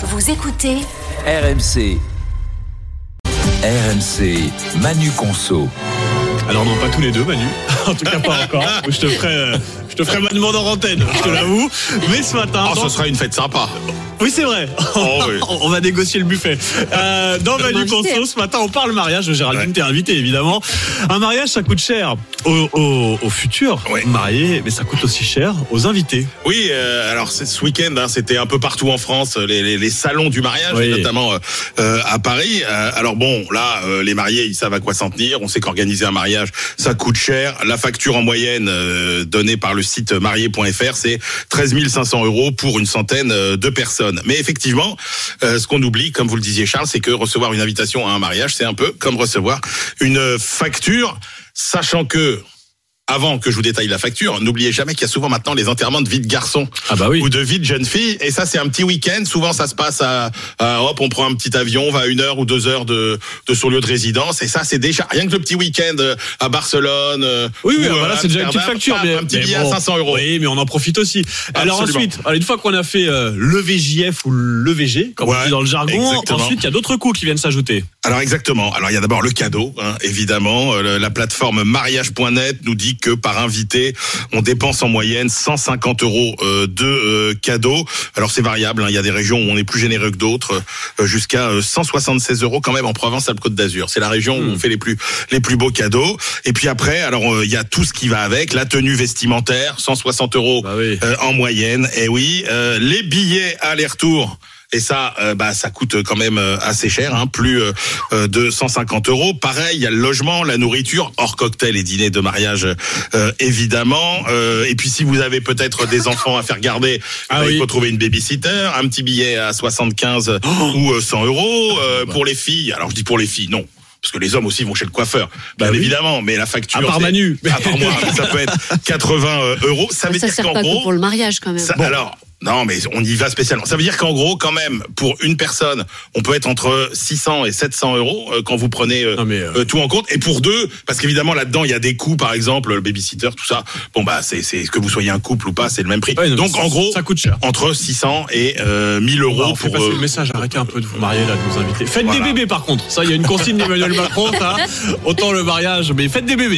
Vous écoutez RMC. RMC, Manu Conso. Alors non, pas tous les deux, Manu. En tout cas, pas encore. Je te ferai, je te ferai ma demande en antenne, je te l'avoue. Mais ce matin, Oh, ce sera une fête sympa. oui, c'est vrai. Oh, oui. on va négocier le buffet. Euh, dans Manu Conso, ce matin, on parle mariage. Géraldine, Ouais. t'es invité, évidemment. Un mariage, ça coûte cher aux, aux, aux futurs Ouais. mariés, mais ça coûte aussi cher aux invités. Oui, euh, alors ce week-end, hein, c'était un peu partout en France, les, les- les salons du mariage, Oui. et notamment euh, euh, à Paris. Euh, alors bon, là, euh, les mariés, ils savent à quoi s'en tenir. On sait qu'organiser un mariage, ça coûte cher. La facture en moyenne euh, donnée par le site marié.fr, c'est 13 500 euros pour une centaine euh, de personnes. Mais effectivement, euh, ce qu'on oublie, comme vous le disiez Charles, c'est que recevoir une invitation à un mariage, c'est un peu comme recevoir une facture, sachant que avant que je vous détaille la facture, n'oubliez jamais qu'il y a souvent maintenant les enterrements de vie de garçons Ah bah oui. ou de vie de jeune fille. Et ça, c'est un petit week-end. Souvent, ça se passe à, à hop, on prend un petit avion, on va à une heure ou deux heures de, de son lieu de résidence. Et ça, c'est déjà rien que le petit week-end euh, à Barcelone. euh, Oui, oui, ou, voilà, euh, c'est déjà une petite facture. mais- un petit mais billet bon, à 500 euros. Oui, mais on en profite aussi. Alors Absolument. ensuite, alors, une fois qu'on a fait euh, le VJF ou le VG, comme on dit dans le jargon, exactement. ensuite il y a d'autres coûts qui viennent s'ajouter. Alors exactement. Alors il y a d'abord le cadeau, hein, évidemment. Euh, La plateforme mariage.net nous dit que par invité, on dépense en moyenne 150 euros euh, de euh, cadeaux. Alors c'est variable. hein. Il y a des régions où on est plus généreux que d'autres, euh, jusqu'à euh, 176 euros quand même en Provence-Alpes-Côte d'Azur. C'est la région où on fait les plus les plus beaux cadeaux. Et puis après, alors euh, il y a tout ce qui va avec, la tenue vestimentaire, 160 euros Bah oui. euh, en moyenne. Et oui, euh, les billets aller-retour. Et ça, euh, bah, ça coûte quand même euh, assez cher, hein, plus euh, de 150 euros. Pareil, il y a le logement, la nourriture, hors cocktail et dîner de mariage, euh, évidemment. Euh, et puis, si vous avez peut-être des enfants à faire garder, Ah bah, oui. il faut trouver une babysitter, un petit billet à 75 ou euh, 100 euros euh, pour les filles. Alors, je dis pour les filles, non. Parce que les hommes aussi vont chez le coiffeur, bien Bah oui. évidemment. Mais la facture, À part Manu. à part moi, ça peut être 80 euros. Ça veut Ça dire sert qu'en pas gros, que pour le mariage quand même. ça- Alors, non, mais on y va spécialement. Ça veut dire qu'en gros, quand même, pour une personne, on peut être entre 600 et 700 euros euh, quand vous prenez euh, euh, euh, tout en compte. Et pour deux, parce qu'évidemment là-dedans, il y a des coûts, par exemple, le babysitter, tout ça. Bon bah, c'est c'est que vous soyez un couple ou pas, c'est le même prix. Ouais, non, mais Donc en gros, ça coûte cher. entre 600 et euh, 1000 Bon, euros on fait pour. passer euh, le message, arrêtez un peu de vous marier là, de nous inviter. Faites Voilà. des bébés par contre, ça il y a une consigne d'Emmanuel Macron, ça. Autant le mariage, mais faites des bébés.